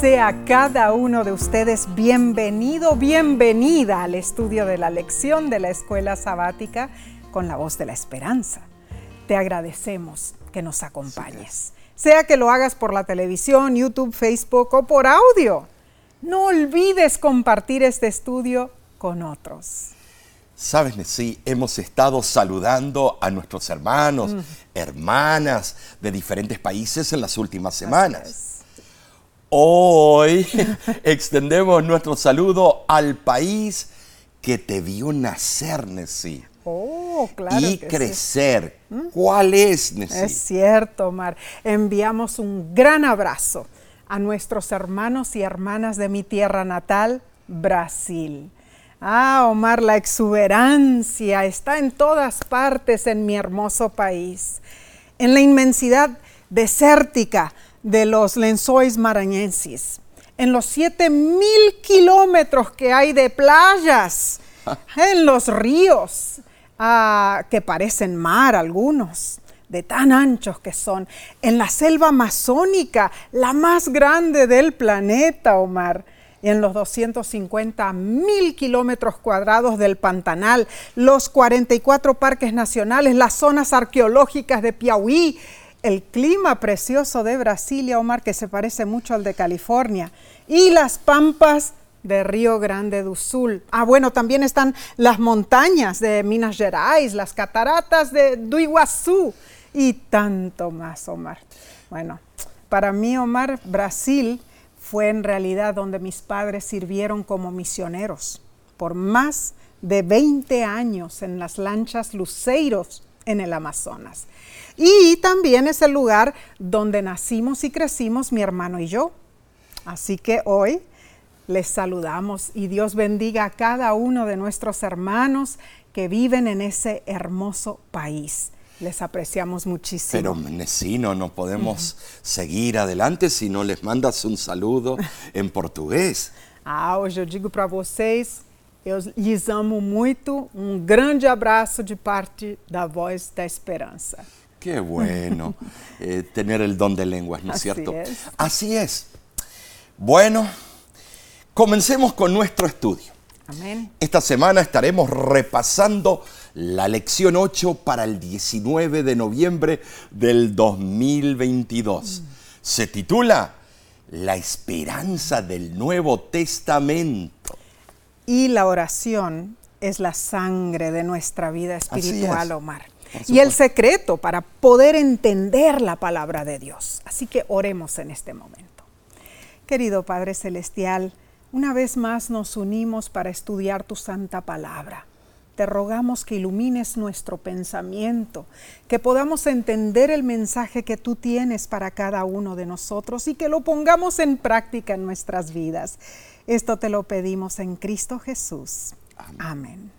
Sea cada uno de ustedes bienvenido, bienvenida al estudio de la lección de la escuela sabática con la voz de la esperanza. Te agradecemos que nos acompañes, sea que lo hagas por la televisión, YouTube, Facebook o por audio. No olvides compartir este estudio con otros. Sabes, sí, hemos estado saludando a nuestros hermanos, hermanas de diferentes países en las últimas semanas. Hoy extendemos nuestro saludo al país que te vio nacer, Nessie. Oh, claro. Y crecer. ¿Cuál es, Nessie? Es cierto, Omar. Enviamos un gran abrazo a nuestros hermanos y hermanas de mi tierra natal, Brasil. Ah, Omar, la exuberancia está en todas partes en mi hermoso país. En la inmensidad desértica, de los lenzois maranhenses, en los 7000 kilómetros que hay de playas, en los ríos, ah, que parecen mar algunos, de tan anchos que son, en la selva amazónica, la más grande del planeta, Omar en los 250 mil kilómetros cuadrados del Pantanal, los 44 parques nacionales, las zonas arqueológicas de Piauí, el clima precioso de Brasilia, Omar, que se parece mucho al de California, y las pampas de Río Grande do Sul. Ah, bueno, también están las montañas de Minas Gerais, las cataratas de do y tanto más, Omar. Bueno, para mí, Omar, Brasil fue en realidad donde mis padres sirvieron como misioneros por más de 20 años en las lanchas Luceiros en el Amazonas. Y también es el lugar donde nacimos y crecimos mi hermano y yo. Así que hoy les saludamos y Dios bendiga a cada uno de nuestros hermanos que viven en ese hermoso país. Les apreciamos muchísimo. Pero Nesino, no podemos seguir adelante si no les mandas un saludo en portugués. Ah, hoje eu digo para vocês, eu lhes amo muito. Um grande abraço de parte da Voz da Esperança. Qué bueno eh, tener el don de lenguas, ¿no es cierto? Así es. Bueno, comencemos con nuestro estudio. Amén. Esta semana estaremos repasando la lección 8 para el 19 de noviembre del 2022. Se titula La esperanza del Nuevo Testamento. Y la oración es la sangre de nuestra vida espiritual, Omar y el secreto para poder entender la palabra de Dios. Así que oremos en este momento. Querido Padre Celestial, una vez más nos unimos para estudiar tu santa palabra. Te rogamos que ilumines nuestro pensamiento, que podamos entender el mensaje que tú tienes para cada uno de nosotros y que lo pongamos en práctica en nuestras vidas. Esto te lo pedimos en Cristo Jesús. Amén.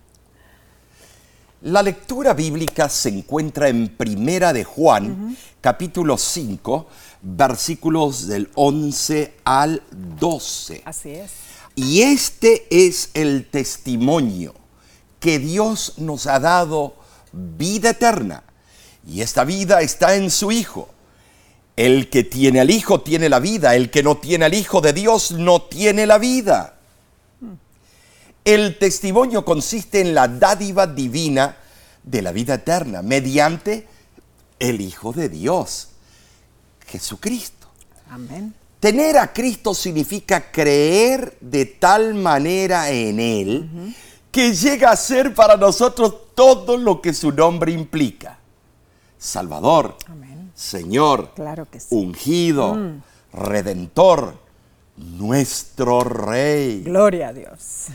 La lectura bíblica se encuentra en Primera de Juan, capítulo 5, versículos del 11 al 12. Así es. Y este es el testimonio que Dios nos ha dado vida eterna. Y esta vida está en su Hijo. El que tiene al Hijo tiene la vida, el que no tiene al Hijo de Dios no tiene la vida. El testimonio consiste en la dádiva divina de la vida eterna mediante el Hijo de Dios, Jesucristo. Amén. Tener a Cristo significa creer de tal manera en Él que llega a ser para nosotros todo lo que su nombre implica. Salvador, Señor, ungido, mm. redentor, nuestro Rey. Gloria a Dios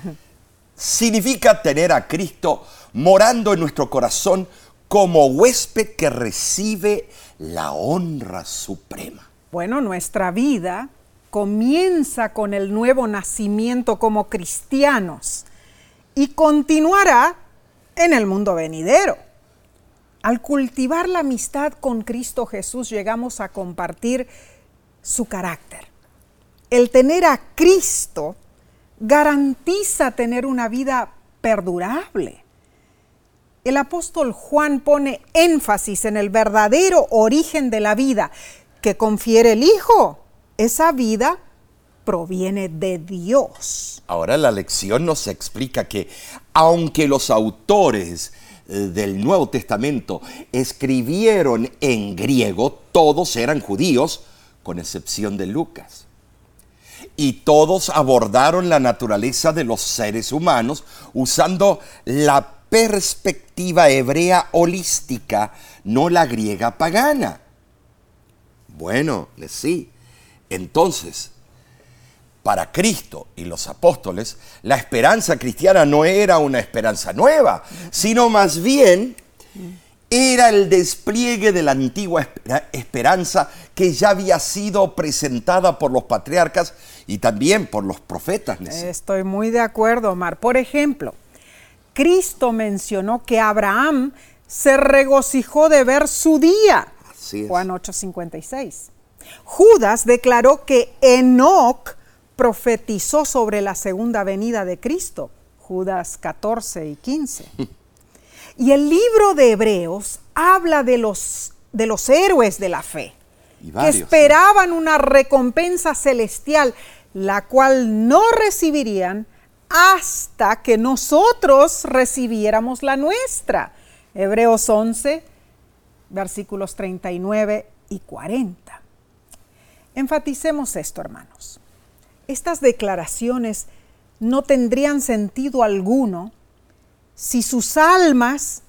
significa tener a Cristo morando en nuestro corazón como huésped que recibe la honra suprema. Bueno, nuestra vida comienza con el nuevo nacimiento como cristianos y continuará en el mundo venidero. Al cultivar la amistad con Cristo Jesús llegamos a compartir su carácter. El tener a Cristo garantiza tener una vida perdurable. El apóstol Juan pone énfasis en el verdadero origen de la vida que confiere el Hijo. Esa vida proviene de Dios. Ahora la lección nos explica que aunque los autores del Nuevo Testamento escribieron en griego, todos eran judíos, con excepción de Lucas. Y todos abordaron la naturaleza de los seres humanos usando la perspectiva hebrea holística, no la griega pagana. Bueno, sí. Entonces, para Cristo y los apóstoles, la esperanza cristiana no era una esperanza nueva, sino más bien era el despliegue de la antigua esperanza que ya había sido presentada por los patriarcas y también por los profetas. Estoy muy de acuerdo, Omar. Por ejemplo, Cristo mencionó que Abraham se regocijó de ver su día. Juan 8:56. Judas declaró que Enoch profetizó sobre la segunda venida de Cristo. Judas 14 y 15. Y el libro de Hebreos habla de los, de los héroes de la fe, que esperaban una recompensa celestial, la cual no recibirían hasta que nosotros recibiéramos la nuestra. Hebreos 11, versículos 39 y 40. Enfaticemos esto, hermanos. Estas declaraciones no tendrían sentido alguno si sus almas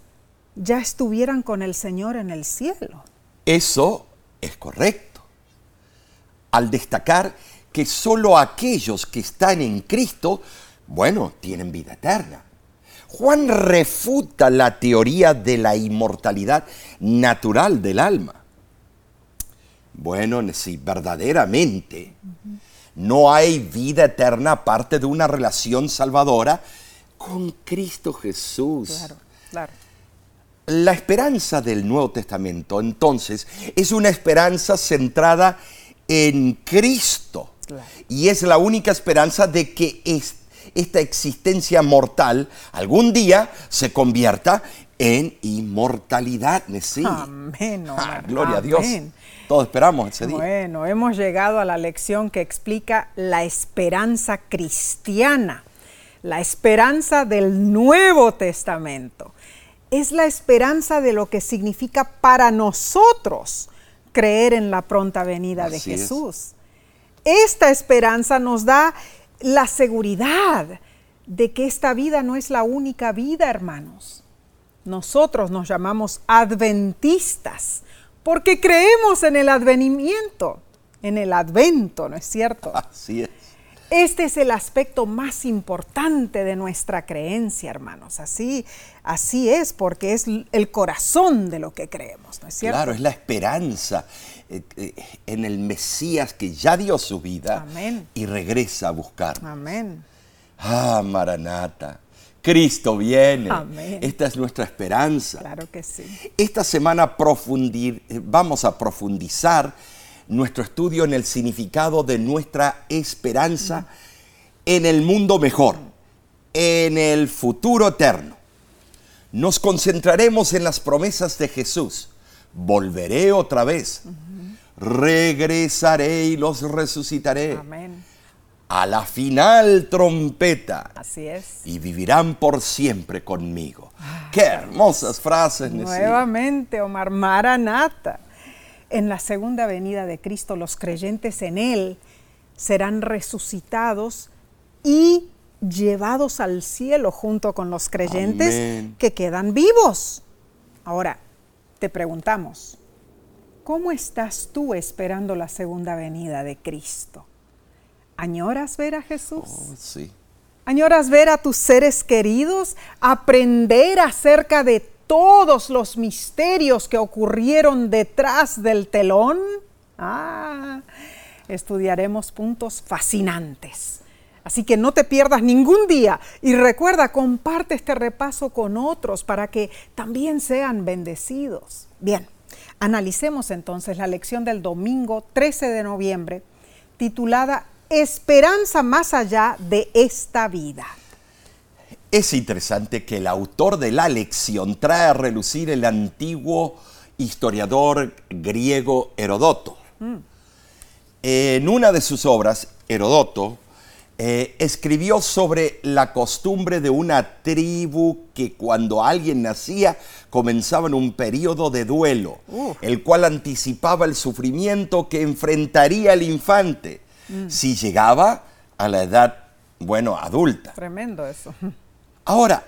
ya estuvieran con el Señor en el cielo. Eso es correcto. Al destacar que solo aquellos que están en Cristo, bueno, tienen vida eterna. Juan refuta la teoría de la inmortalidad natural del alma. Bueno, si verdaderamente no hay vida eterna aparte de una relación salvadora, con Cristo Jesús. Claro, claro. La esperanza del Nuevo Testamento, entonces, es una esperanza centrada en Cristo. Y es la única esperanza de que esta existencia mortal algún día se convierta en inmortalidad. ¿sí? Amén. Ah, gloria a Dios. Todos esperamos ese día. Bueno, hemos llegado a la lección que explica la esperanza cristiana la esperanza del Nuevo Testamento. Es la esperanza de lo que significa para nosotros creer en la pronta venida de Jesús. Esta esperanza nos da la seguridad de que esta vida no es la única vida, hermanos. Nosotros nos llamamos adventistas porque creemos en el advenimiento, en el advento, ¿no es cierto? Así es. Este es el aspecto más importante de nuestra creencia, hermanos. Así, así es, porque es el corazón de lo que creemos, ¿no es cierto? Claro, es la esperanza eh, eh, en el Mesías que ya dio su vida y regresa a buscar. Amén. Ah, Maranata. Cristo viene. Amén. Esta es nuestra esperanza. Claro que sí. Esta semana profundir, vamos a profundizar nuestro estudio en el significado de nuestra esperanza en el mundo mejor, en el futuro eterno. Nos concentraremos en las promesas de Jesús. Volveré otra vez. Regresaré y los resucitaré. A la final trompeta. Así es. Y vivirán por siempre conmigo. Ah, Qué hermosas frases. Nuevamente, Omar Maranata en la segunda venida de Cristo, los creyentes en Él serán resucitados y llevados al cielo junto con los creyentes que quedan vivos. Ahora, te preguntamos, ¿cómo estás tú esperando la segunda venida de Cristo? ¿Añoras ver a Jesús? Oh, sí. ¿Añoras ver a tus seres queridos? ¿Aprender acerca de todos los misterios que ocurrieron detrás del telón? Ah, estudiaremos puntos fascinantes. Así que no te pierdas ningún día y recuerda, comparte este repaso con otros para que también sean bendecidos. Bien, analicemos entonces la lección del domingo 13 de noviembre titulada Esperanza más allá de esta vida. Es interesante que el autor de la lección trae a relucir el antiguo historiador griego Herodoto. Mm. En una de sus obras, Herodoto eh, escribió sobre la costumbre de una tribu que cuando alguien nacía comenzaban un periodo de duelo, el cual anticipaba el sufrimiento que enfrentaría el infante si llegaba a la edad, bueno, adulta. Tremendo eso. Ahora,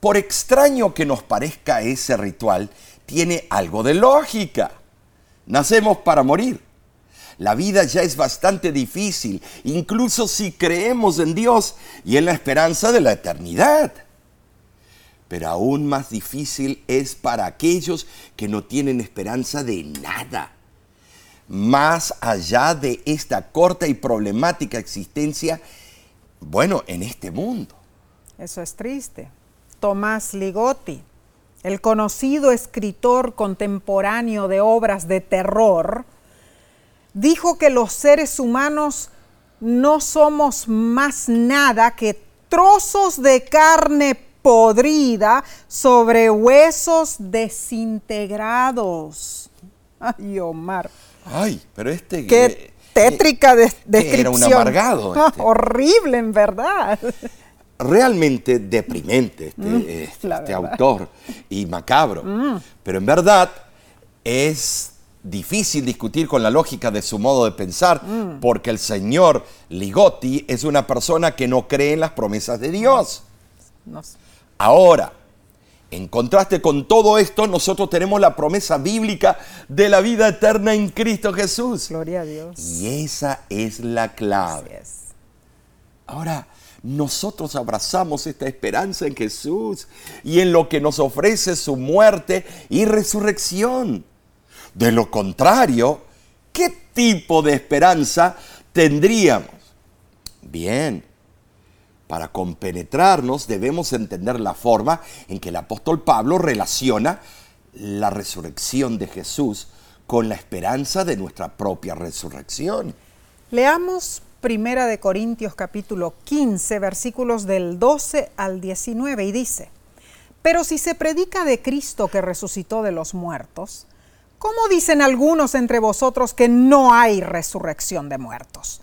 por extraño que nos parezca ese ritual, tiene algo de lógica. Nacemos para morir. La vida ya es bastante difícil, incluso si creemos en Dios y en la esperanza de la eternidad. Pero aún más difícil es para aquellos que no tienen esperanza de nada. Más allá de esta corta y problemática existencia, bueno, en este mundo. Eso es triste. Tomás Ligotti, el conocido escritor contemporáneo de obras de terror, dijo que los seres humanos no somos más nada que trozos de carne podrida sobre huesos desintegrados. Ay, Omar. Ay, pero este... Qué tétrica descripción. Era un amargado. Este. horrible, en verdad. Realmente deprimente este, mm, este, este autor y macabro. Mm. Pero en verdad es difícil discutir con la lógica de su modo de pensar, mm. porque el señor Ligotti es una persona que no cree en las promesas de Dios. Ahora, en contraste con todo esto, nosotros tenemos la promesa bíblica de la vida eterna en Cristo Jesús. Gloria a Dios. Y esa es la clave. Ahora, nosotros abrazamos esta esperanza en Jesús y en lo que nos ofrece su muerte y resurrección. De lo contrario, ¿qué tipo de esperanza tendríamos? Bien, para compenetrarnos debemos entender la forma en que el apóstol Pablo relaciona la resurrección de Jesús con la esperanza de nuestra propia resurrección. Leamos Primera de Corintios capítulo 15 versículos del 12 al 19 y dice, Pero si se predica de Cristo que resucitó de los muertos, ¿Cómo dicen algunos entre vosotros que no hay resurrección de muertos?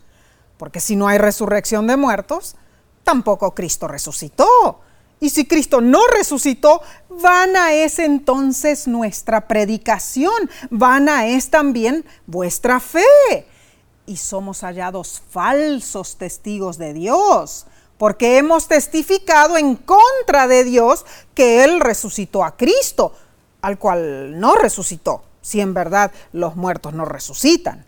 Porque si no hay resurrección de muertos, tampoco Cristo resucitó. Y si Cristo no resucitó, vana es entonces nuestra predicación, vana es también vuestra fe. Y somos hallados falsos testigos de Dios, porque hemos testificado en contra de Dios que Él resucitó a Cristo, al cual no resucitó si en verdad los muertos no resucitan.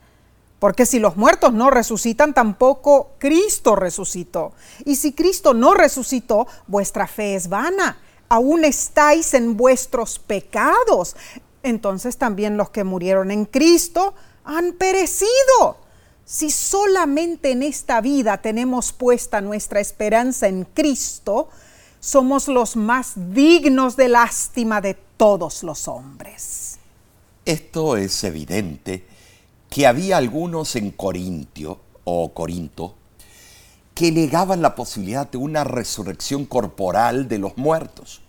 Porque si los muertos no resucitan, tampoco Cristo resucitó. Y si Cristo no resucitó, vuestra fe es vana. Aún estáis en vuestros pecados. Entonces también los que murieron en Cristo han perecido. Si solamente en esta vida tenemos puesta nuestra esperanza en Cristo, somos los más dignos de lástima de todos los hombres. Esto es evidente que había algunos en Corintio o Corinto que negaban la posibilidad de una resurrección corporal de los muertos.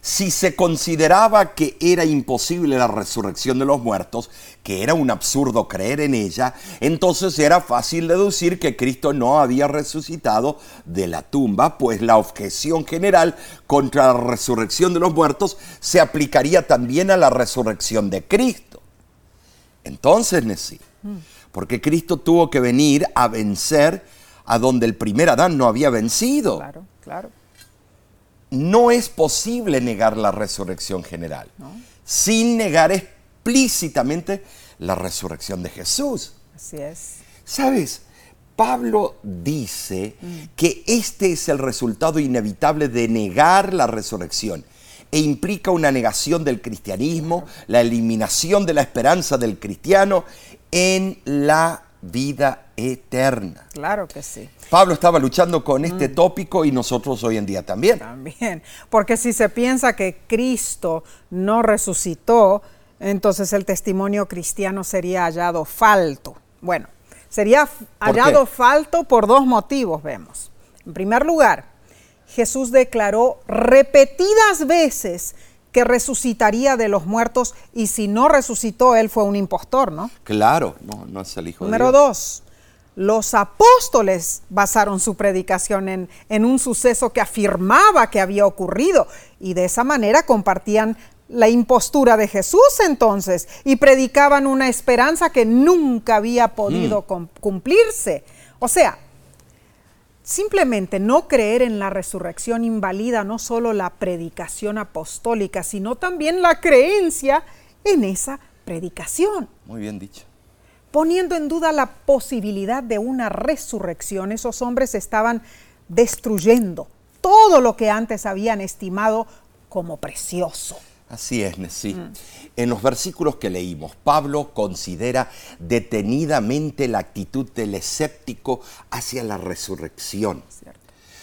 Si se consideraba que era imposible la resurrección de los muertos, que era un absurdo creer en ella, entonces era fácil deducir que Cristo no había resucitado de la tumba, pues la objeción general contra la resurrección de los muertos se aplicaría también a la resurrección de Cristo. Entonces, sí, porque Cristo tuvo que venir a vencer a donde el primer Adán no había vencido. Claro, claro no es posible negar la resurrección general, sin negar explícitamente la resurrección de Jesús. Así es. ¿Sabes? Pablo dice mm. que este es el resultado inevitable de negar la resurrección e implica una negación del cristianismo, la eliminación de la esperanza del cristiano en la vida eterna. Claro que sí. Pablo estaba luchando con este mm. tópico y nosotros hoy en día también. También, porque si se piensa que Cristo no resucitó, entonces el testimonio cristiano sería hallado falto. Bueno, sería hallado falto por dos motivos, vemos. En primer lugar, Jesús declaró repetidas veces que resucitaría de los muertos y si no resucitó, él fue un impostor, ¿no? Claro, no, no es el Hijo Número de Dios. dos, los apóstoles basaron su predicación en, en un suceso que afirmaba que había ocurrido y de esa manera compartían la impostura de Jesús entonces y predicaban una esperanza que nunca había podido cum- cumplirse. O sea, simplemente no creer en la resurrección invalida no solo la predicación apostólica, sino también la creencia en esa predicación Muy bien dicho. poniendo en duda la posibilidad de una resurrección, esos hombres estaban destruyendo todo lo que antes habían estimado como precioso. Así es, Nesí. En los versículos que leímos, Pablo considera detenidamente la actitud del escéptico hacia la resurrección.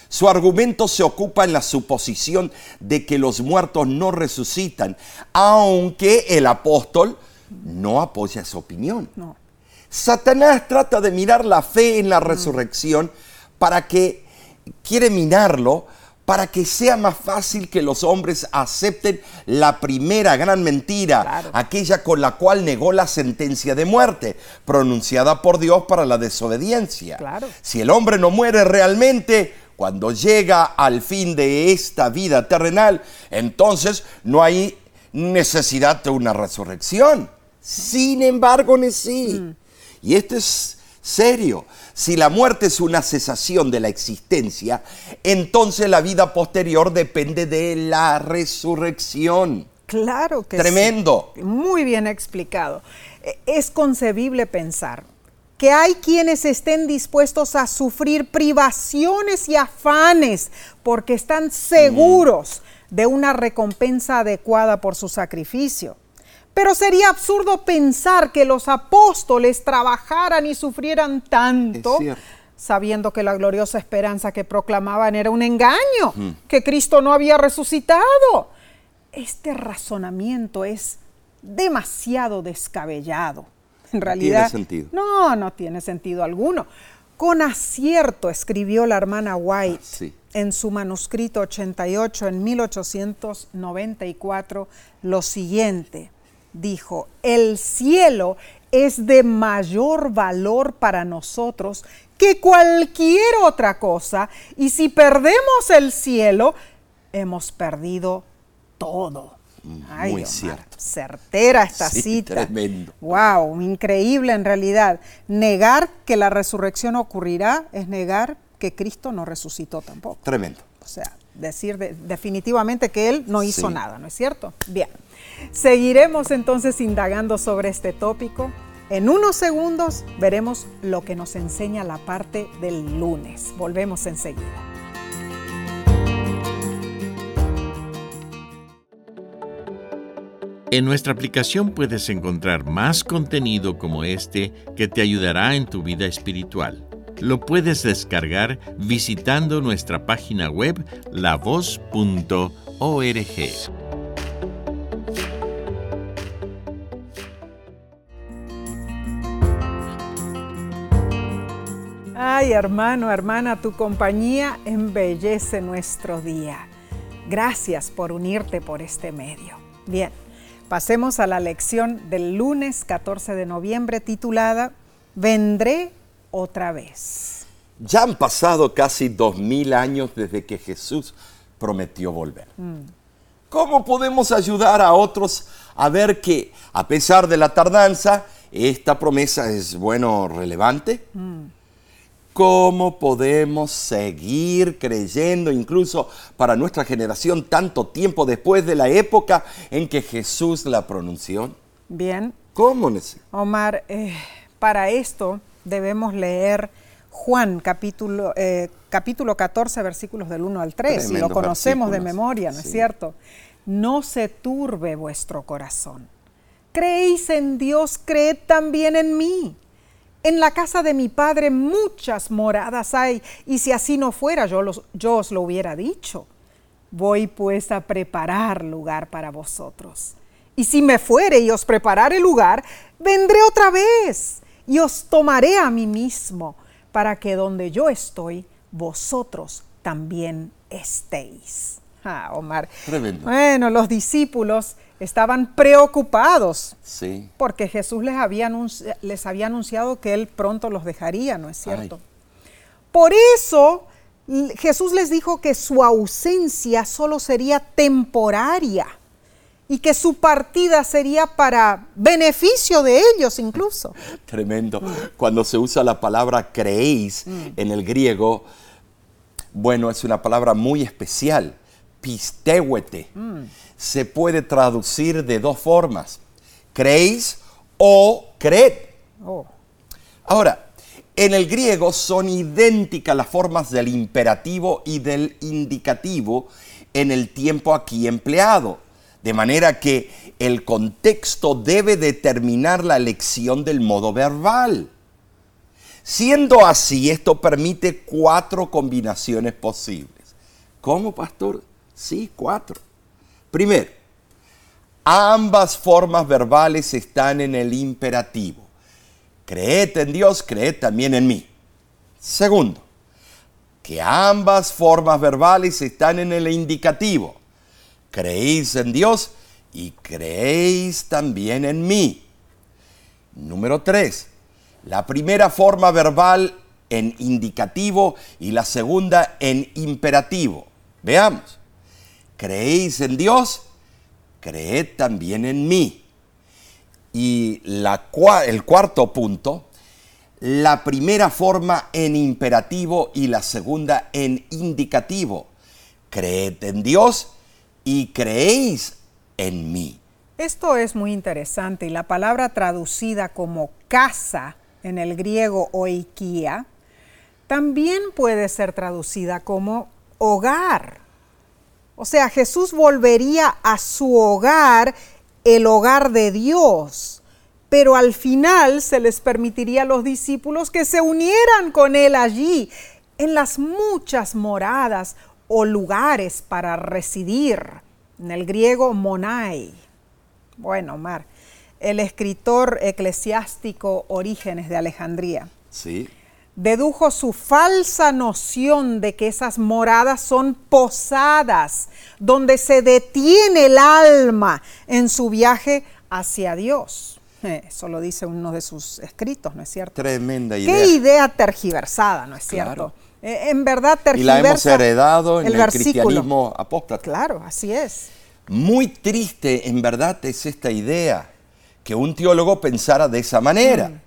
Su argumento se ocupa en la suposición de que los muertos no resucitan, aunque el apóstol no apoya esa opinión. No. Satanás trata de mirar la fe en la resurrección para que, quiere minarlo, para que sea más fácil que los hombres acepten la primera gran mentira, Claro. aquella con la cual negó la sentencia de muerte, pronunciada por Dios para la desobediencia. Claro. Si el hombre no muere realmente, cuando llega al fin de esta vida terrenal, entonces no hay necesidad de una resurrección. Sin embargo, sí. Y esto es serio. Si la muerte es una cesación de la existencia, entonces la vida posterior depende de la resurrección. Claro que Tremendo. sí. Muy bien explicado. E- Es concebible pensar que hay quienes estén dispuestos a sufrir privaciones y afanes porque están seguros de una recompensa adecuada por su sacrificio. Pero sería absurdo pensar que los apóstoles trabajaran y sufrieran tanto sabiendo que la gloriosa esperanza que proclamaban era un engaño, que Cristo no había resucitado. Este razonamiento es demasiado descabellado. En realidad, sentido. no, no tiene sentido alguno. Con acierto escribió la hermana White Ah, sí. en su manuscrito 88 en 1894 lo siguiente. Dijo, el cielo es de mayor valor para nosotros que cualquier otra cosa y si perdemos el cielo, hemos perdido todo. muy Omar, cierto. Certera esta Sí, cita. tremendo. Wow, increíble en realidad. Negar que la resurrección ocurrirá es negar que Cristo no resucitó tampoco. Tremendo. O sea, decir de- definitivamente que Él no hizo Sí. nada, ¿no es cierto? Bien, seguiremos entonces indagando sobre este tópico. En unos segundos veremos lo que nos enseña la parte del lunes. Volvemos enseguida. En nuestra aplicación puedes encontrar más contenido como este que te ayudará en tu vida espiritual. Lo puedes descargar visitando nuestra página web lavoz.org. Ay, hermano, hermana, tu compañía embellece nuestro día. Gracias por unirte por este medio. Bien, pasemos a la lección del lunes 14 de noviembre titulada Vendré otra vez. Ya han pasado casi dos mil años desde que Jesús prometió volver. ¿Cómo podemos ayudar a otros a ver que, a pesar de la tardanza, esta promesa es, bueno, relevante? ¿Cómo podemos seguir creyendo, incluso para nuestra generación, tanto tiempo después de la época en que Jesús la pronunció? Bien, ¿Cómo? Omar, eh, para esto debemos leer Juan capítulo, eh, capítulo 14, versículos del 1 al 3. y lo conocemos de memoria, ¿no es cierto? No se turbe vuestro corazón. Creéis en Dios, creed también en mí. En la casa de mi padre muchas moradas hay, y si así no fuera, yo, os lo hubiera dicho. Voy pues a preparar lugar para vosotros. Y si me fuere y os preparare lugar, vendré otra vez y os tomaré a mí mismo, para que donde yo estoy, vosotros también estéis. Ah, Omar. Tremendo. Bueno, los discípulos estaban preocupados Sí. porque Jesús les había, anunci- les había anunciado que Él pronto los dejaría, ¿no es cierto? Por eso Jesús les dijo que su ausencia solo sería temporaria y que su partida sería para beneficio de ellos incluso. Tremendo. Cuando se usa la palabra creéis en el griego, bueno, es una palabra muy especial, pisteuete. Se puede traducir de dos formas, creéis o creed. Oh, Ahora, en el griego son idénticas las formas del imperativo y del indicativo en el tiempo aquí empleado, de manera que el contexto debe determinar la elección del modo verbal. Siendo así, esto permite cuatro combinaciones posibles. ¿Cómo, pastor? Sí, cuatro. Primero, ambas formas verbales están en el imperativo. Creed en Dios, creed también en mí. Segundo, que ambas formas verbales están en el indicativo. Creéis en Dios y creéis también en mí. Número tres, la primera forma verbal en indicativo y la segunda en imperativo. Veamos. Creéis en Dios, creed también en mí. Y la el cuarto punto, la primera forma en imperativo y la segunda en indicativo. Creed en Dios y creéis en mí. Esto es muy interesante y la palabra traducida como casa en el griego oikia también puede ser traducida como hogar. O sea, Jesús volvería a su hogar, el hogar de Dios, pero al final se les permitiría a los discípulos que se unieran con Él allí, en las muchas moradas o lugares para residir, en el griego monai. Bueno, Mar, el escritor eclesiástico Orígenes de Alejandría ¿Sí? Dedujo su falsa noción de que esas moradas son posadas, donde se detiene el alma en su viaje hacia Dios. Eso lo dice uno de sus escritos, ¿no es cierto? Tremenda Qué idea. idea tergiversada, ¿no es cierto? Claro. Eh, en verdad Y tergiversa la hemos heredado en el, versículo. cristianismo apóstata. Claro, así es. Muy triste en verdad es esta idea, que un teólogo pensara de esa manera. Mm.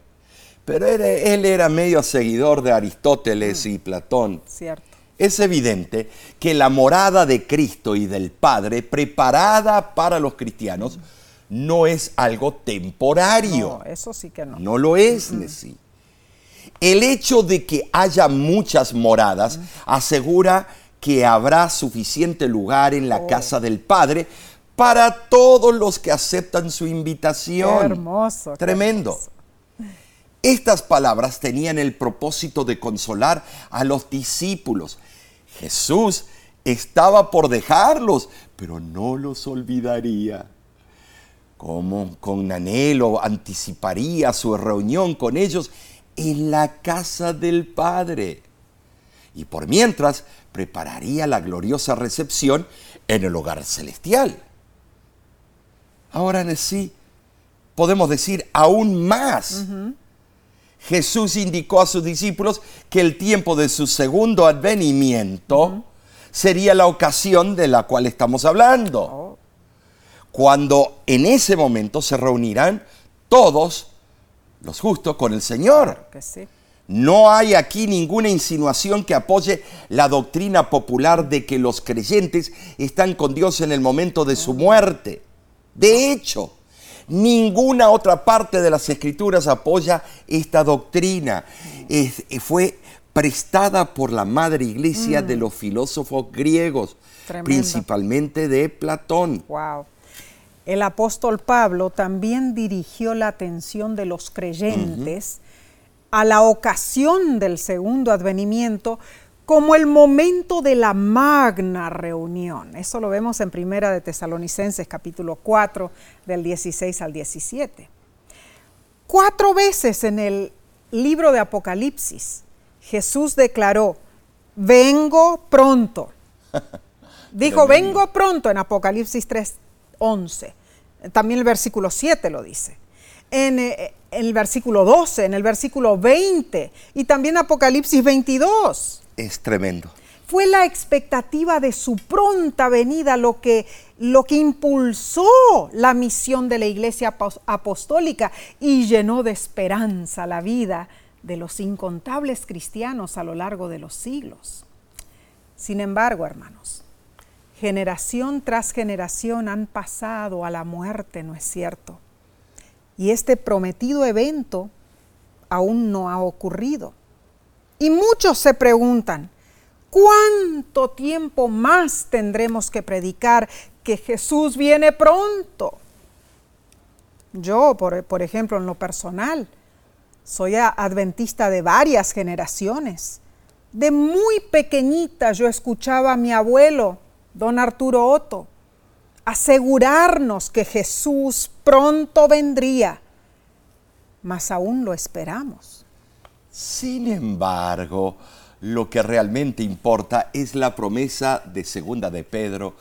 Pero era- él era medio seguidor de Aristóteles Mm. y Platón. Cierto. Es evidente que la morada de Cristo y del Padre preparada para los cristianos no es algo temporario. No, eso sí que no. No lo es, Nessie. El hecho de que haya muchas moradas asegura que habrá suficiente lugar en la casa del Padre para todos los que aceptan su invitación. Qué hermoso, qué Tremendo. hermoso. Estas palabras tenían el propósito de consolar a los discípulos. Jesús estaba por dejarlos, pero no los olvidaría. Como con anhelo anticiparía su reunión con ellos en la casa del Padre. Y por mientras prepararía la gloriosa recepción en el hogar celestial. Ahora en sí podemos decir aún más. Jesús indicó a sus discípulos que el tiempo de su segundo advenimiento sería la ocasión de la cual estamos hablando. Oh, Cuando en ese momento se reunirán todos los justos con el Señor. que sí. No hay aquí ninguna insinuación que apoye la doctrina popular de que los creyentes están con Dios en el momento de su muerte. De hecho, ninguna otra parte de las escrituras apoya esta doctrina. Es- fue prestada por la madre iglesia de los filósofos griegos, Tremendo. principalmente de Platón. Wow. El apóstol Pablo también dirigió la atención de los creyentes a la ocasión del segundo advenimiento como el momento de la magna reunión. Eso lo vemos en Primera de Tesalonicenses capítulo 4 del 16 al 17. Cuatro veces en el libro de Apocalipsis Jesús declaró, vengo pronto. Dijo, vengo pronto en Apocalipsis 3, 11. También el versículo 7 lo dice. En, eh, en el versículo 12, en el versículo 20 y también Apocalipsis 22. Es tremendo. Fue la expectativa de su pronta venida lo que, lo que impulsó la misión de la iglesia apos- apostólica y llenó de esperanza la vida de los incontables cristianos a lo largo de los siglos. Sin embargo, hermanos, generación tras generación han pasado a la muerte, ¿no es cierto? Y este prometido evento aún no ha ocurrido. Y muchos se preguntan, ¿cuánto tiempo más tendremos que predicar que Jesús viene pronto? Yo, por, ejemplo, en lo personal, soy adventista de varias generaciones. De muy pequeñita yo escuchaba a mi abuelo, don Arturo Otto, asegurarnos que Jesús pronto vendría, mas aún lo esperamos. Sin embargo, lo que realmente importa es la promesa de Segunda de Pedro,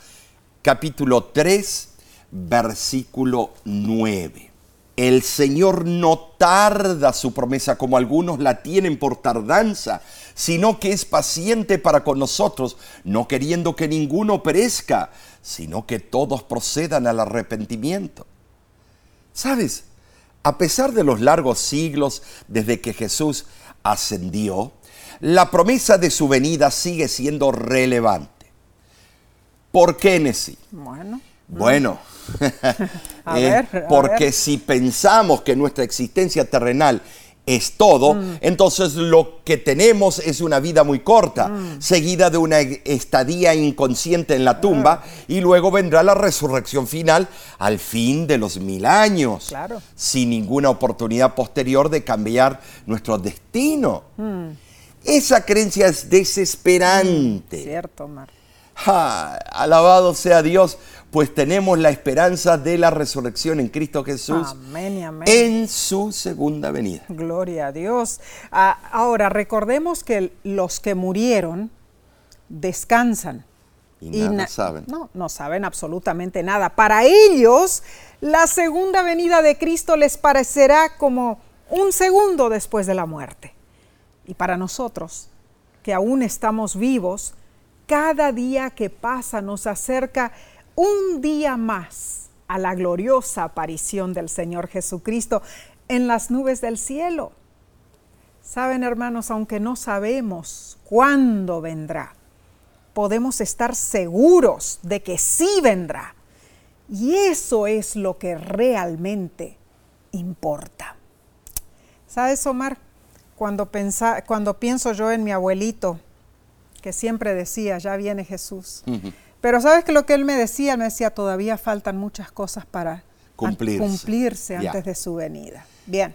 capítulo 3, versículo 9. El Señor no tarda su promesa como algunos la tienen por tardanza, sino que es paciente para con nosotros, no queriendo que ninguno perezca, sino que todos procedan al arrepentimiento. ¿Sabes? A pesar de los largos siglos desde que Jesús ascendió, la promesa de su venida sigue siendo relevante. ¿Por qué, Nessie? Bueno, Bueno, A eh, ver, a porque ver. si pensamos que nuestra existencia terrenal es todo, Mm. entonces lo que tenemos es una vida muy corta, Mm. seguida de una estadía inconsciente en la tumba, Ah. y luego vendrá la resurrección final al fin de los mil años, Claro. sin ninguna oportunidad posterior de cambiar nuestro destino. Mm. Esa creencia es desesperante. cierto, Mar. Ja, alabado sea Dios, pues tenemos la esperanza de la resurrección en Cristo Jesús Amén y amén. en su segunda venida. Gloria a Dios. Ah, ahora, recordemos que los que murieron descansan. Y nada na- saben. No, no saben absolutamente nada. Para ellos, la segunda venida de Cristo les parecerá como un segundo después de la muerte. Y para nosotros, que aún estamos vivos, cada día que pasa nos acerca un día más a la gloriosa aparición del Señor Jesucristo en las nubes del cielo. Saben, hermanos, aunque no sabemos cuándo vendrá, podemos estar seguros de que sí vendrá. Y eso es lo que realmente importa. ¿Sabes, Omar? Cuando, pienso yo en mi abuelito, que siempre decía, ya viene Jesús. Pero sabes que lo que él me decía, Él me decía, todavía faltan muchas cosas para Cumplirse. antes de su venida. Bien.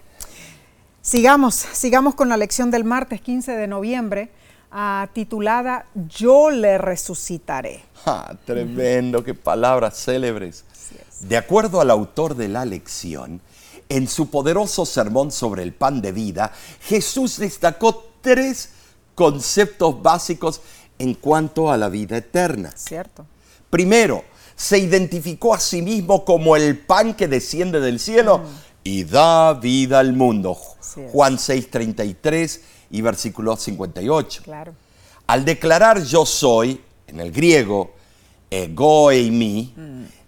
Sigamos, sigamos con la lección del martes 15 de noviembre, ah, titulada Yo le resucitaré. Tremendo, qué palabras célebres. De acuerdo al autor de la lección, en su poderoso sermón sobre el pan de vida, Jesús destacó tres conceptos básicos en cuanto a la vida eterna. ¿Cierto? Primero, se identificó a sí mismo como el pan que desciende del cielo y da vida al mundo. Juan 6:33 y versículo 58. Claro. Al declarar yo soy, en el griego, ego eimi,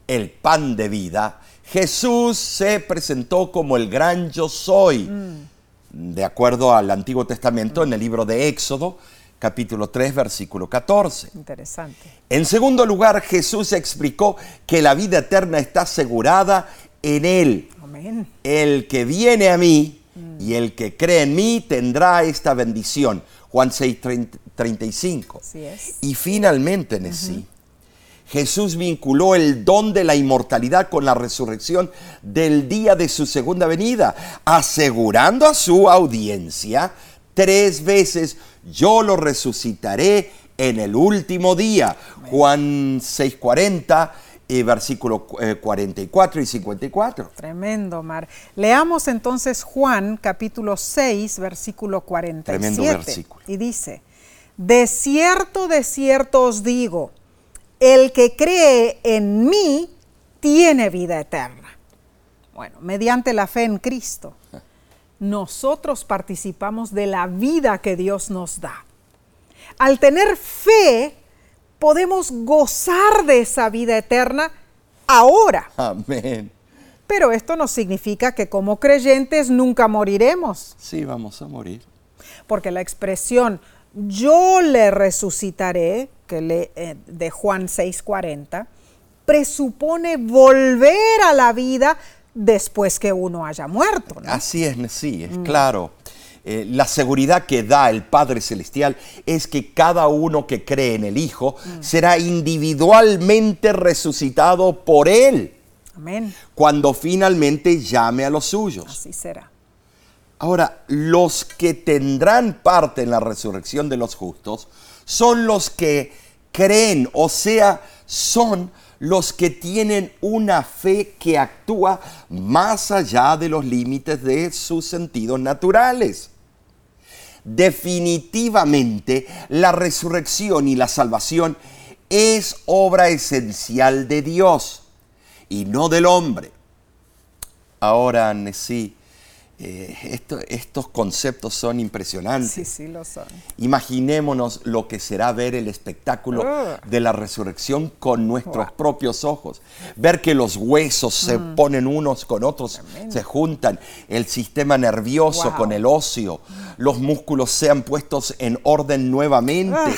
el pan de vida, Jesús se presentó como el gran yo soy. De acuerdo al Antiguo Testamento, en el libro de Éxodo, capítulo 3, versículo 14. Interesante. En segundo lugar, Jesús explicó que la vida eterna está asegurada en Él. Amén. El que viene a mí y el que cree en mí tendrá esta bendición. Juan 6, 35. Así es. Y finalmente, en sí, Jesús vinculó el don de la inmortalidad con la resurrección del día de su segunda venida, asegurando a su audiencia tres veces, yo lo resucitaré en el último día. Juan 6:40, eh, versículo eh, 44 y 54. Tremendo, Mar. Leamos entonces Juan capítulo 6, versículo 47. Tremendo versículo. Y dice, de cierto, de cierto os digo, el que cree en mí tiene vida eterna. Bueno, mediante la fe en Cristo, nosotros participamos de la vida que Dios nos da. Al tener fe, podemos gozar de esa vida eterna ahora. Amén. Pero esto no significa que como creyentes nunca moriremos. Sí, vamos a morir. Porque la expresión yo le resucitaré, que le, eh, de Juan 6:40, presupone volver a la vida después que uno haya muerto. Así es, sí, es claro. Eh, la seguridad que da el Padre Celestial es que cada uno que cree en el Hijo será individualmente resucitado por Él. Amén. Cuando finalmente llame a los suyos. Así será. Ahora, los que tendrán parte en la resurrección de los justos son los que creen, o sea, son los que tienen una fe que actúa más allá de los límites de sus sentidos naturales. Definitivamente, la resurrección y la salvación es obra esencial de Dios y no del hombre. Ahora, sí eh, estos conceptos son impresionantes. Sí, sí, lo son. Imaginémonos lo que será ver el espectáculo ah. de la resurrección con nuestros propios ojos. Ver que los huesos se mm. ponen unos con otros, se juntan, el sistema nervioso con el óseo, los músculos sean puestos en orden nuevamente. Ah.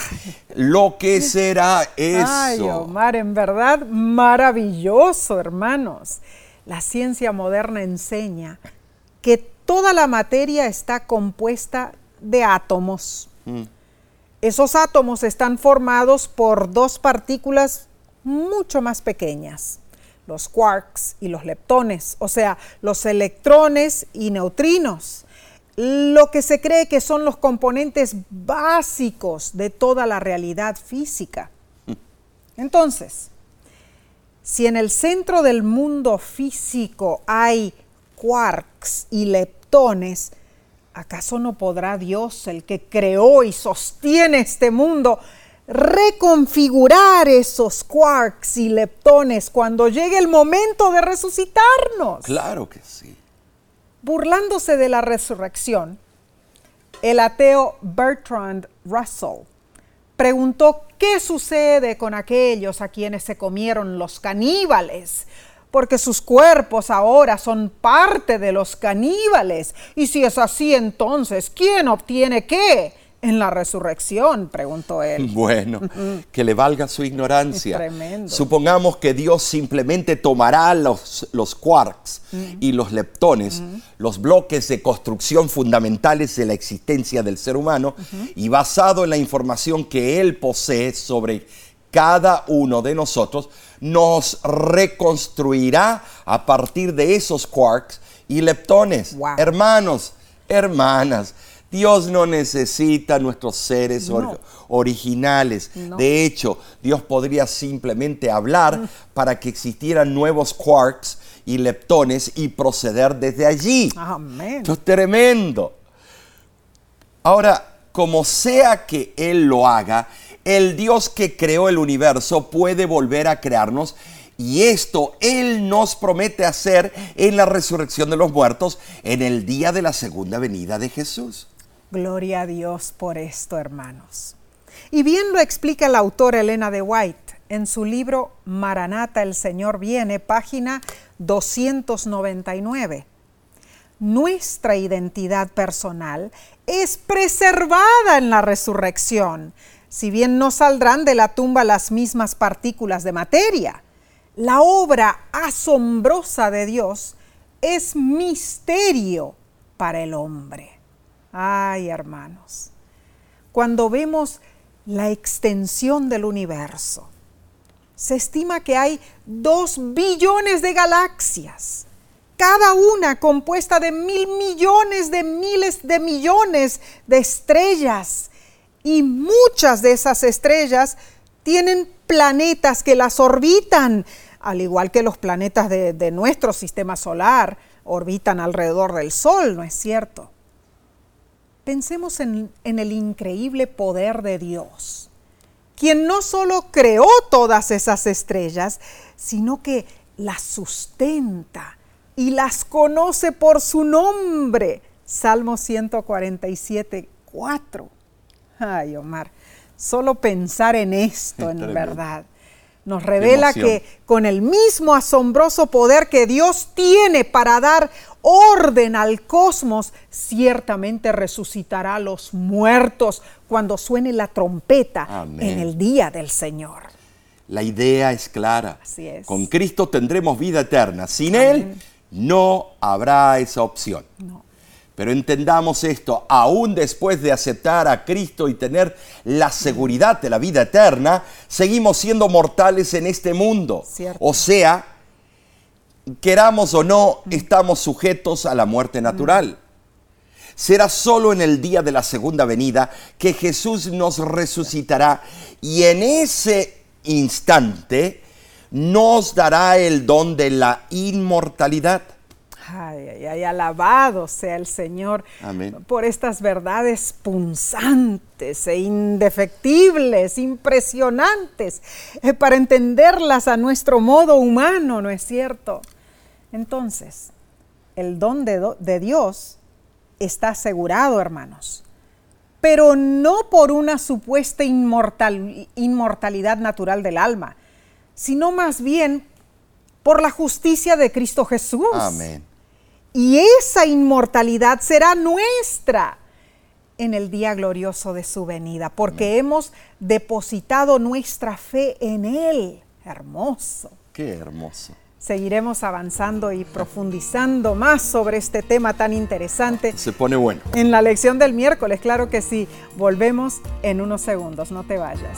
Lo que será eso. Ay, Omar, en verdad maravilloso, hermanos. La ciencia moderna enseña que toda la materia está compuesta de átomos. Mm. Esos átomos están formados por dos partículas mucho más pequeñas, los quarks y los leptones, o sea, los electrones y neutrinos, lo que se cree que son los componentes básicos de toda la realidad física. Mm. Entonces, si en el centro del mundo físico hay quarks y leptones, ¿acaso no podrá Dios, el que creó y sostiene este mundo, reconfigurar esos quarks y leptones cuando llegue el momento de resucitarnos? Claro que sí. Burlándose de la resurrección, el ateo Bertrand Russell preguntó qué sucede con aquellos a quienes se comieron los caníbales porque sus cuerpos ahora son parte de los caníbales. Y si es así, entonces, ¿quién obtiene qué? En la resurrección, preguntó él. Bueno, que le valga su ignorancia. Tremendo. Supongamos que Dios simplemente tomará los, los quarks y los leptones, los bloques de construcción fundamentales de la existencia del ser humano, y basado en la información que Él posee sobre cada uno de nosotros, nos reconstruirá a partir de esos quarks y leptones. Hermanos, hermanas, Dios no necesita nuestros seres originales. De hecho, Dios podría simplemente hablar mm. para que existieran nuevos quarks y leptones y proceder desde allí. Amén. Esto es tremendo. Ahora, como sea que Él lo haga, el Dios que creó el universo puede volver a crearnos y esto Él nos promete hacer en la resurrección de los muertos en el día de la segunda venida de Jesús. Gloria a Dios por esto, hermanos. Y bien lo explica la autora Elena de White en su libro Maranata, el Señor viene, página 299. Nuestra identidad personal es preservada en la resurrección si bien no saldrán de la tumba las mismas partículas de materia. La obra asombrosa de Dios es misterio para el hombre. Ay, hermanos, cuando vemos la extensión del universo, se estima que hay dos billones de galaxias, cada una compuesta de mil millones de miles de millones de estrellas y muchas de esas estrellas tienen planetas que las orbitan, al igual que los planetas de, nuestro sistema solar orbitan alrededor del Sol, ¿no es cierto? Pensemos en, en el increíble poder de Dios. quien no solo creó todas esas estrellas, sino que las sustenta y las conoce por su nombre. Salmo 147, 4. Ay, Omar, solo pensar en esto, en verdad, nos revela que con el mismo asombroso poder que Dios tiene para dar orden al cosmos, ciertamente resucitará a los muertos cuando suene la trompeta en el día del Señor. La idea es clara. Así es. Con Cristo tendremos vida eterna. Sin Él no habrá esa opción. No. Pero entendamos esto, aún después de aceptar a Cristo y tener la seguridad de la vida eterna, seguimos siendo mortales en este mundo. O sea, queramos o no, estamos sujetos a la muerte natural. Será solo en el día de la segunda venida que Jesús nos resucitará y en ese instante nos dará el don de la inmortalidad. Ay, ay, ay, alabado sea el Señor por estas verdades punzantes e indefectibles, impresionantes, eh, para entenderlas a nuestro modo humano, ¿no es cierto? Entonces, el don de, Dios está asegurado, hermanos, pero no por una supuesta inmortalidad natural del alma, sino más bien por la justicia de Cristo Jesús. Amén. Y esa inmortalidad será nuestra en el día glorioso de su venida, porque hemos depositado nuestra fe en Él. Hermoso. Qué hermoso. Seguiremos avanzando y profundizando más sobre este tema tan interesante. Se pone bueno. En la lección del miércoles, claro que sí. Volvemos en unos segundos, no te vayas.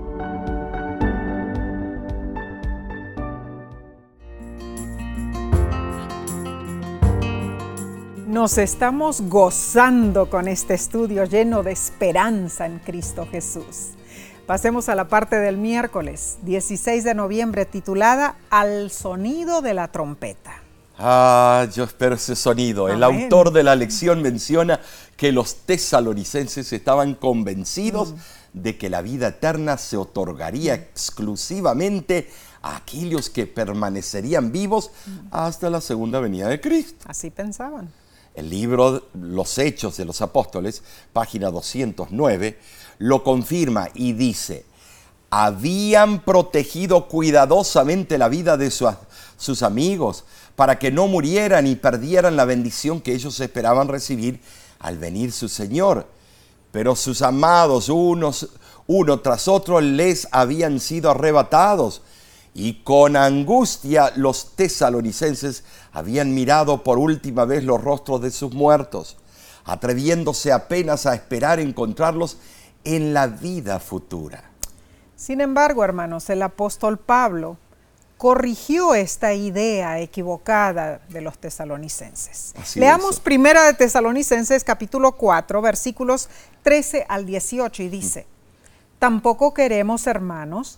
Nos estamos gozando con este estudio lleno de esperanza en Cristo Jesús. Pasemos a la parte del miércoles 16 de noviembre titulada Al sonido de la trompeta. Ah, yo espero ese sonido. El autor de la lección menciona que los tesalonicenses estaban convencidos mm. de que la vida eterna se otorgaría exclusivamente a aquellos que permanecerían vivos mm. hasta la segunda venida de Cristo. Así pensaban. El libro Los Hechos de los Apóstoles, página 209, lo confirma y dice, habían protegido cuidadosamente la vida de sus amigos para que no murieran y perdieran la bendición que ellos esperaban recibir al venir su Señor. Pero sus amados, unos, uno tras otro, les habían sido arrebatados y con angustia los tesalonicenses habían mirado por última vez los rostros de sus muertos, atreviéndose apenas a esperar encontrarlos en la vida futura. Sin embargo, hermanos, el apóstol Pablo corrigió esta idea equivocada de los tesalonicenses. Leamos primera de Tesalonicenses capítulo 4 versículos 13 al 18 y dice, tampoco queremos, hermanos,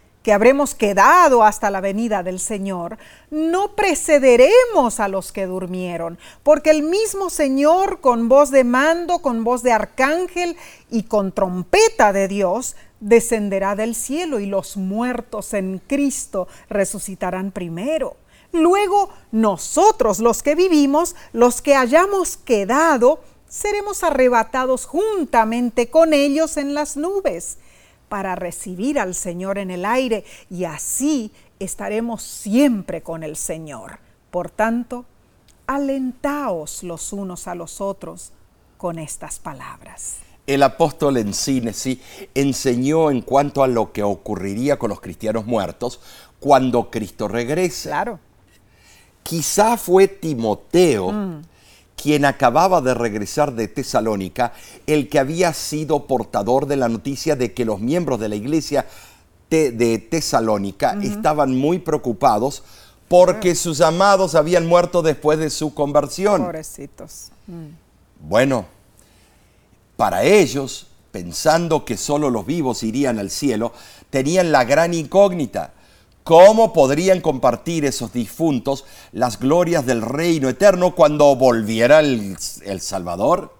que habremos quedado hasta la venida del Señor, no precederemos a los que durmieron, porque el mismo Señor con voz de mando, con voz de arcángel y con trompeta de Dios, descenderá del cielo y los muertos en Cristo resucitarán primero. Luego nosotros los que vivimos, los que hayamos quedado, seremos arrebatados juntamente con ellos en las nubes para recibir al Señor en el aire y así estaremos siempre con el Señor. Por tanto, alentaos los unos a los otros con estas palabras. El apóstol en cine, sí, enseñó en cuanto a lo que ocurriría con los cristianos muertos cuando Cristo regrese. Claro. Quizá fue Timoteo quien acababa de regresar de Tesalónica, el que había sido portador de la noticia de que los miembros de la iglesia de Tesalónica estaban muy preocupados porque sus amados habían muerto después de su conversión. Pobrecitos. Mm. Bueno, para ellos, pensando que solo los vivos irían al cielo, tenían la gran incógnita. ¿Cómo podrían compartir esos difuntos las glorias del reino eterno cuando volviera el, Salvador?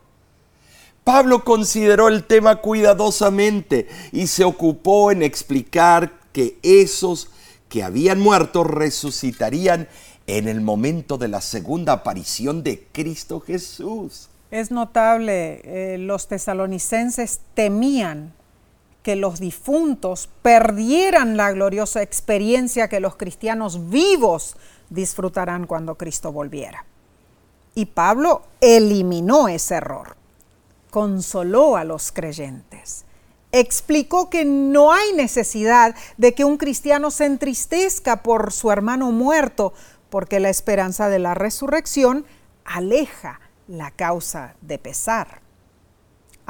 Pablo consideró el tema cuidadosamente y se ocupó en explicar que esos que habían muerto resucitarían en el momento de la segunda aparición de Cristo Jesús. Es notable, eh, los tesalonicenses temían que los difuntos perdieran la gloriosa experiencia que los cristianos vivos disfrutarán cuando Cristo volviera. Y Pablo eliminó ese error, consoló a los creyentes, explicó que no hay necesidad de que un cristiano se entristezca por su hermano muerto, porque la esperanza de la resurrección aleja la causa de pesar.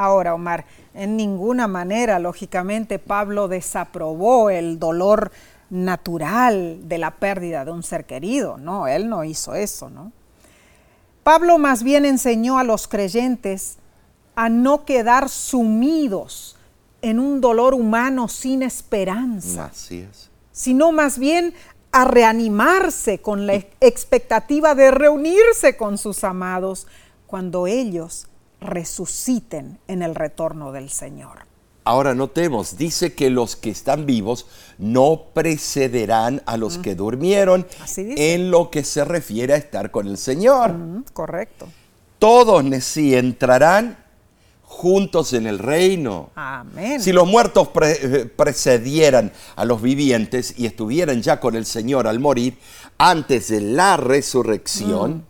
Ahora, Omar, en ninguna manera, lógicamente, Pablo desaprobó el dolor natural de la pérdida de un ser querido. No, él no hizo eso, ¿no? Pablo más bien enseñó a los creyentes a no quedar sumidos en un dolor humano sin esperanza. Así es. Sino más bien a reanimarse con la expectativa de reunirse con sus amados cuando ellos resuciten en el retorno del Señor. Ahora notemos, dice que los que están vivos no precederán a los que durmieron en lo que se refiere a estar con el Señor. correcto. Todos sí entrarán juntos en el reino. Amén. Si los muertos eh, precedieran a los vivientes y estuvieran ya con el Señor al morir, antes de la resurrección,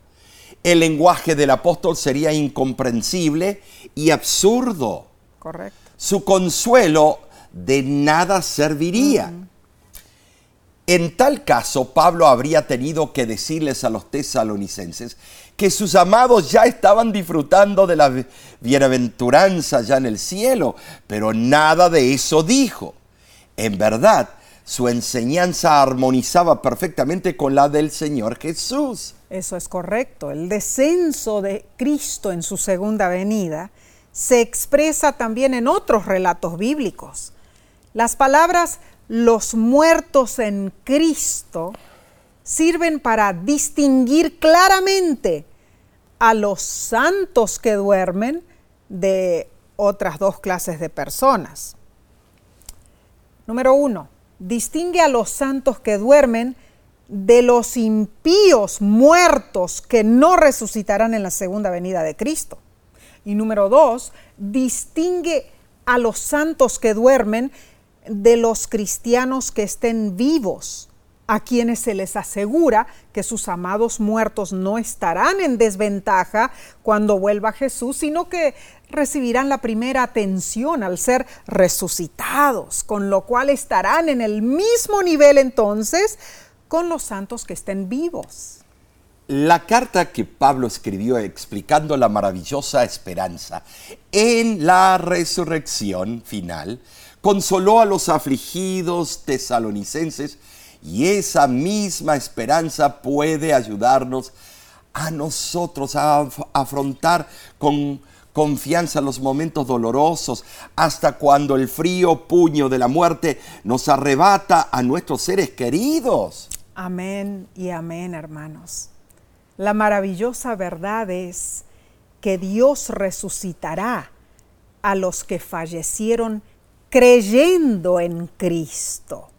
el lenguaje del apóstol sería incomprensible y absurdo. Correcto. Su consuelo de nada serviría. En tal caso, Pablo habría tenido que decirles a los tesalonicenses que sus amados ya estaban disfrutando de la bienaventuranza ya en el cielo, pero nada de eso dijo. En verdad, su enseñanza armonizaba perfectamente con la del Señor Jesús. Eso es correcto. El descenso de Cristo en su segunda venida se expresa también en otros relatos bíblicos. Las palabras los muertos en Cristo sirven para distinguir claramente a los santos que duermen de otras dos clases de personas. Número uno, distingue a los santos que duermen de los impíos muertos que no resucitarán en la segunda venida de Cristo. Y número dos, distingue a los santos que duermen de los cristianos que estén vivos a quienes se les asegura que sus amados muertos no estarán en desventaja cuando vuelva Jesús, sino que recibirán la primera atención al ser resucitados, con lo cual estarán en el mismo nivel entonces con los santos que estén vivos. La carta que Pablo escribió explicando la maravillosa esperanza en la resurrección final consoló a los afligidos tesalonicenses y esa misma esperanza puede ayudarnos a nosotros a afrontar con confianza los momentos dolorosos, hasta cuando el frío puño de la muerte nos arrebata a nuestros seres queridos. Amén y amén, hermanos. La maravillosa verdad es que Dios resucitará a los que fallecieron creyendo en Cristo.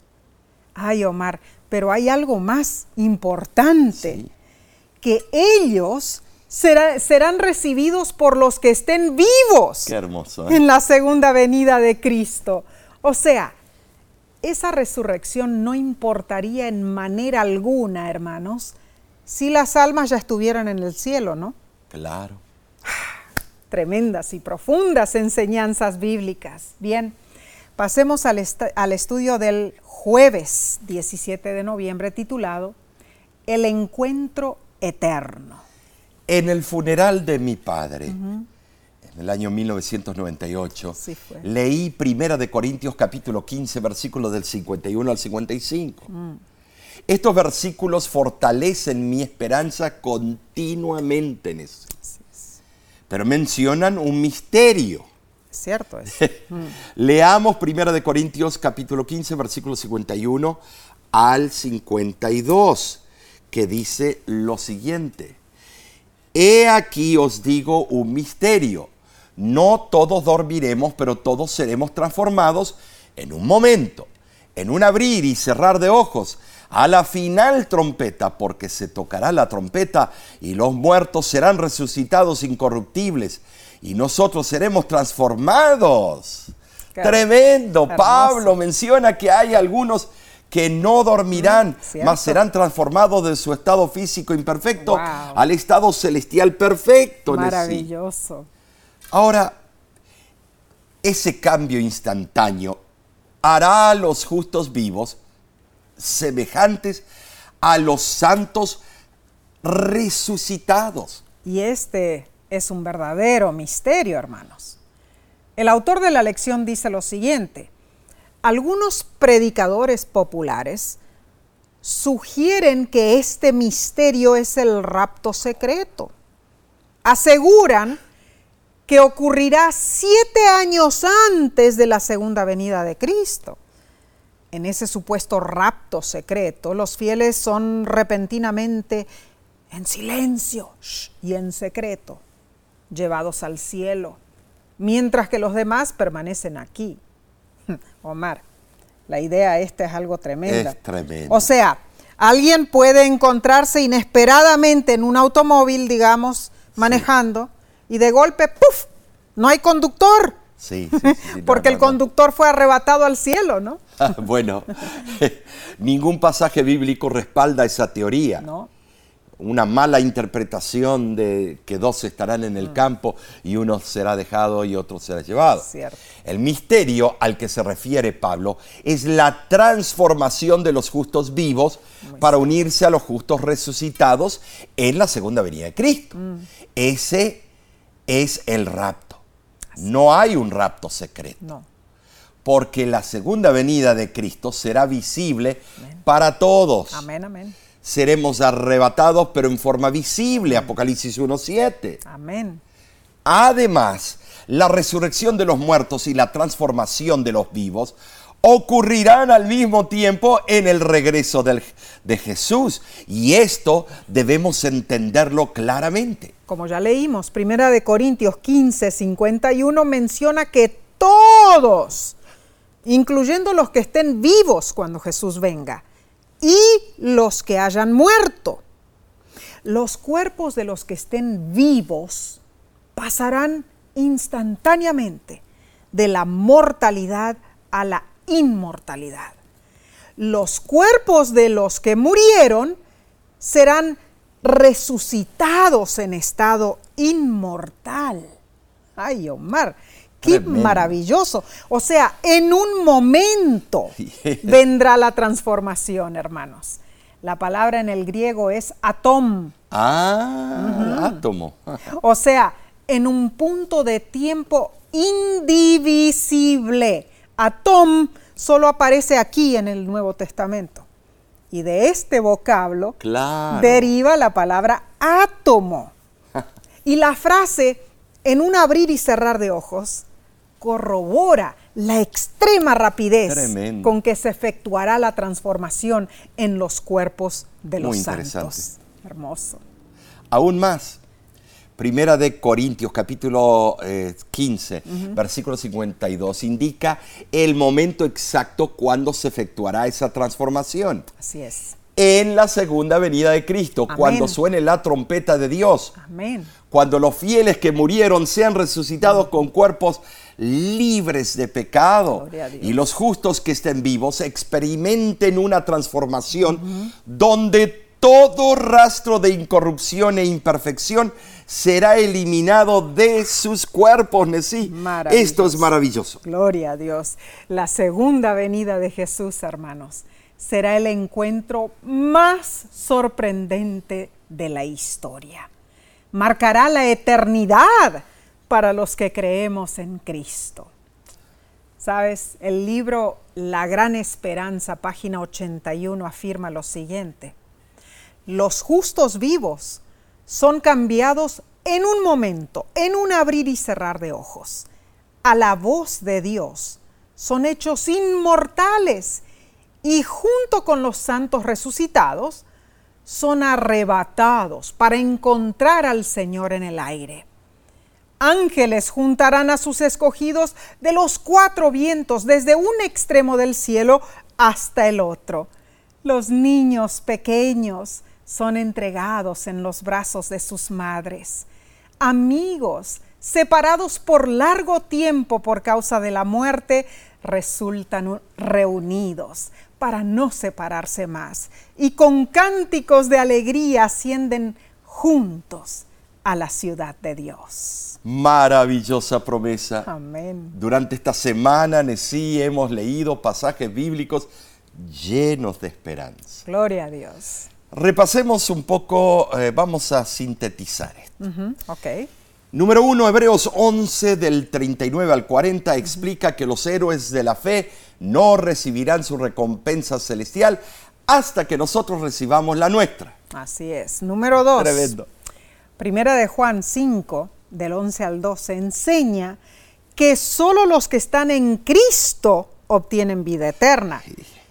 Ay, Omar, pero hay algo más importante, que ellos serán recibidos por los que estén vivos Qué hermoso, ¿eh? en la segunda venida de Cristo. O sea, esa resurrección no importaría en manera alguna, hermanos, si las almas ya estuvieran en el cielo, ¿no? Claro. tremendas y profundas enseñanzas bíblicas. Bien, pasemos al, al estudio del jueves 17 de noviembre titulado El encuentro eterno. En el funeral de mi padre, en el año 1998, leí Primera de Corintios capítulo 15, versículos del 51 al 55. Mm. Estos versículos fortalecen mi esperanza continuamente en eso. Pero mencionan un misterio. Cierto es. Mm. Leamos Primera de Corintios capítulo 15, versículo 51 al 52, que dice lo siguiente. He aquí os digo un misterio. No todos dormiremos, pero todos seremos transformados en un momento, en un abrir y cerrar de ojos, a la final trompeta, porque se tocará la trompeta y los muertos serán resucitados incorruptibles y nosotros seremos transformados. Tremendo. Pablo menciona que hay algunos que no dormirán, mm, mas serán transformados de su estado físico imperfecto al estado celestial perfecto. Maravilloso. Ahora, ese cambio instantáneo hará a los justos vivos semejantes a los santos resucitados. Y este es un verdadero misterio, hermanos. El autor de la lección dice lo siguiente, algunos predicadores populares sugieren que este misterio es el rapto secreto. Aseguran que ocurrirá siete años antes de la segunda venida de Cristo. En ese supuesto rapto secreto, los fieles son repentinamente en silencio y en secreto llevados al cielo, mientras que los demás permanecen aquí. Omar, la idea esta es algo tremenda. Es tremendo. O sea, alguien puede encontrarse inesperadamente en un automóvil, digamos, manejando, y de golpe, ¡puf! No hay conductor. Sí, sí, Porque el conductor fue arrebatado al cielo, ¿no? bueno, ningún pasaje bíblico respalda esa teoría. No una mala interpretación de que dos estarán en el mm. campo y uno será dejado y otro será llevado. El misterio al que se refiere Pablo es la transformación de los justos vivos para unirse a los justos resucitados en la segunda venida de Cristo. Mm. Ese es el rapto. No hay un rapto secreto. Porque la segunda venida de Cristo será visible para todos. Amén, amén seremos arrebatados, pero en forma visible. Apocalipsis 1.7. Amén. Además, la resurrección de los muertos y la transformación de los vivos ocurrirán al mismo tiempo en el regreso de Jesús. Y esto debemos entenderlo claramente. Como ya leímos, Primera de Corintios 15, 51 menciona que todos, incluyendo los que estén vivos cuando Jesús venga, y los que hayan muerto. Los cuerpos de los que estén vivos pasarán instantáneamente de la mortalidad a la inmortalidad. Los cuerpos de los que murieron serán resucitados en estado inmortal. Ay, Omar, Qué maravilloso. O sea, en un momento vendrá la transformación, hermanos. La palabra en el griego es atom. Ah, átomo. o sea, en un punto de tiempo indivisible. Atom solo aparece aquí en el Nuevo Testamento. Y de este vocablo deriva la palabra átomo. y la frase en un abrir y cerrar de ojos corrobora la extrema rapidez con que se efectuará la transformación en los cuerpos de los santos. Hermoso. Aún más, Primera de Corintios capítulo 15, eh, versículo 52, indica el momento exacto cuando se efectuará esa transformación. Así es. En la segunda venida de Cristo, cuando suene la trompeta de Dios. Amén. Cuando los fieles que murieron sean resucitados con cuerpos libres de pecado y los justos que estén vivos experimenten una transformación donde todo rastro de incorrupción e imperfección será eliminado de sus cuerpos, Nesí. Esto es maravilloso. Gloria a Dios. La segunda venida de Jesús, hermanos, será el encuentro más sorprendente de la historia. Marcará la eternidad para los que creemos en Cristo. Sabes, el libro La Gran Esperanza, página 81, afirma lo siguiente. Los justos vivos son cambiados en un momento, en un abrir y cerrar de ojos. A la voz de Dios son hechos inmortales y junto con los santos resucitados son arrebatados para encontrar al Señor en el aire. Ángeles juntarán a sus escogidos de los cuatro vientos, desde un extremo del cielo hasta el otro. Los niños pequeños son entregados en los brazos de sus madres. Amigos, separados por largo tiempo por causa de la muerte, resultan reunidos para no separarse más y con cánticos de alegría ascienden juntos a la ciudad de Dios. Maravillosa promesa. Amén. Durante esta semana, sí hemos leído pasajes bíblicos llenos de esperanza. Gloria a Dios. Repasemos un poco, eh, vamos a sintetizar esto. Ujú, ok. Número uno, Hebreos 11 del 39 al 40 explica que los héroes de la fe no recibirán su recompensa celestial hasta que nosotros recibamos la nuestra. Así es. Número dos. Tremendo. Primera de Juan 5, del 11 al 12, enseña que solo los que están en Cristo obtienen vida eterna.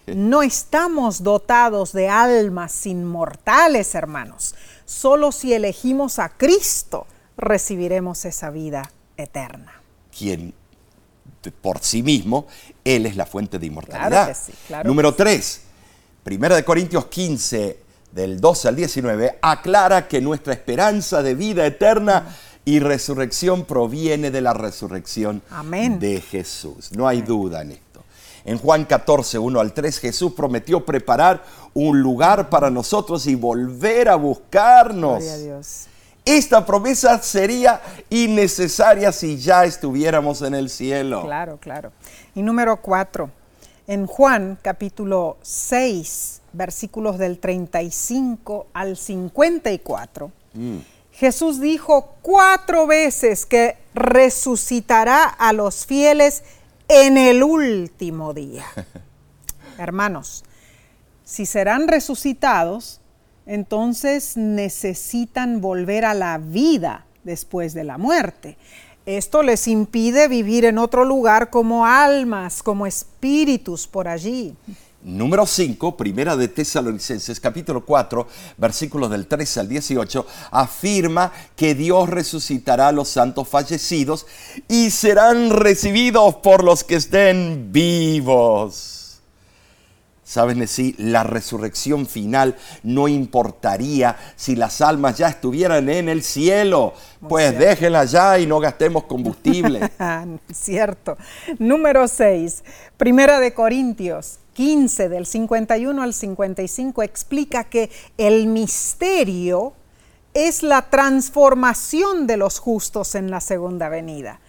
No estamos dotados de almas inmortales, hermanos. Solo si elegimos a Cristo recibiremos esa vida eterna. Quien por sí mismo, Él es la fuente de inmortalidad. Claro que sí, claro Número 3, Primera de Corintios 15, del 12 al 19, aclara que nuestra esperanza de vida eterna y resurrección proviene de la resurrección Amén. de Jesús. No hay duda en esto. En Juan 14, 1 al 3, Jesús prometió preparar un lugar para nosotros y volver a buscarnos. Gloria a Dios. Esta promesa sería innecesaria si ya estuviéramos en el cielo. Claro, claro. Y número cuatro, en Juan capítulo 6, versículos del 35 al 54, Jesús dijo cuatro veces que resucitará a los fieles en el último día. Hermanos, si serán resucitados, entonces necesitan volver a la vida después de la muerte. Esto les impide vivir en otro lugar como almas, como espíritus por allí. Número 5, primera de Tesalonicenses, capítulo 4, versículos del 13 al 18, afirma que Dios resucitará a los santos fallecidos y serán recibidos por los que estén vivos. Sabes, sí, la resurrección final no importaría si las almas ya estuvieran en el cielo. pues déjenlas ya y no gastemos combustible. Cierto. Número 6. Primera de Corintios 15 del 51 al 55 explica que el misterio es la transformación de los justos en la segunda venida.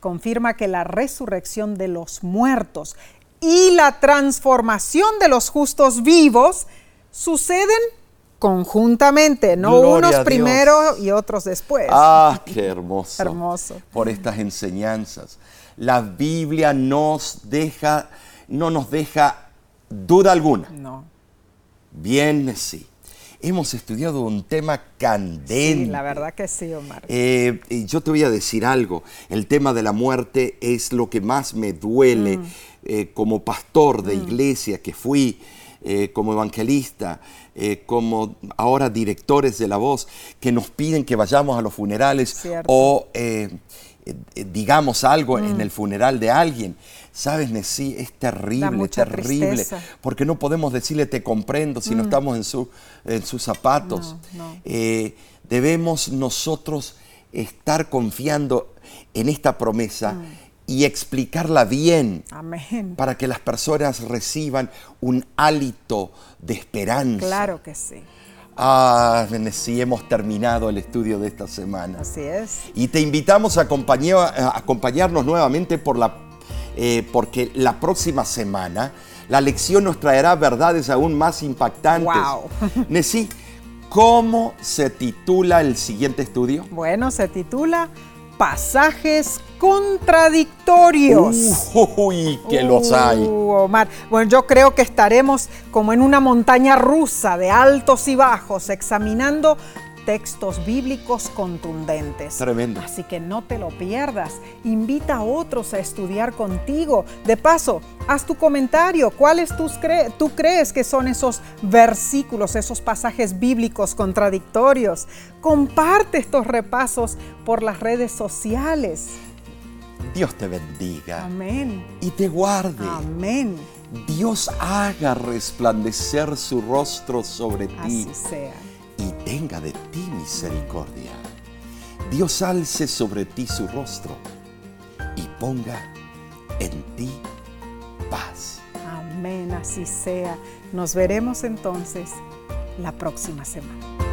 Confirma que la resurrección de los muertos y la transformación de los justos vivos suceden conjuntamente, no Gloria unos primero y otros después. Ah, qué hermoso. Hermoso. Por estas enseñanzas. La Biblia nos deja, no nos deja duda alguna. No. Bien, sí. Hemos estudiado un tema candente. Sí, la verdad que sí, Omar. Eh, yo te voy a decir algo. El tema de la muerte es lo que más me duele Mm. Eh, como pastor de iglesia que fui, eh, como evangelista, eh, como ahora directores de la voz, que nos piden que vayamos a los funerales Cierto. o digamos algo en el funeral de alguien. Sabes, Nesí, es terrible, terrible, tristeza. porque no podemos decirle te comprendo si no estamos en, su, en sus zapatos. No, no. Eh, debemos nosotros estar confiando en esta promesa y explicarla bien Amén. para que las personas reciban un hálito de esperanza. Claro que sí. Ah, sí, hemos terminado el estudio de esta semana. Así es. Y te invitamos a, acompañar- a acompañarnos nuevamente por la, eh, porque la próxima semana la lección nos traerá verdades aún más impactantes. Wow. Nesí, ¿cómo se titula el siguiente estudio? Bueno, se titula Pasajes contradictorios. Uy, que los hay. Uh, Omar. Bueno, yo creo que estaremos como en una montaña rusa de altos y bajos, examinando textos bíblicos contundentes. Tremendo. Así que no te lo pierdas. Invita a otros a estudiar contigo. De paso, haz tu comentario. ¿Cuáles tus cre- tú crees que son esos versículos, esos pasajes bíblicos contradictorios? Comparte estos repasos por las redes sociales. Dios te bendiga Amén. y te guarde. Amén. Dios haga resplandecer su rostro sobre ti Así sea. Y tenga de ti misericordia. Dios alce sobre ti su rostro y ponga en ti paz. Amén, así sea. Nos veremos entonces la próxima semana.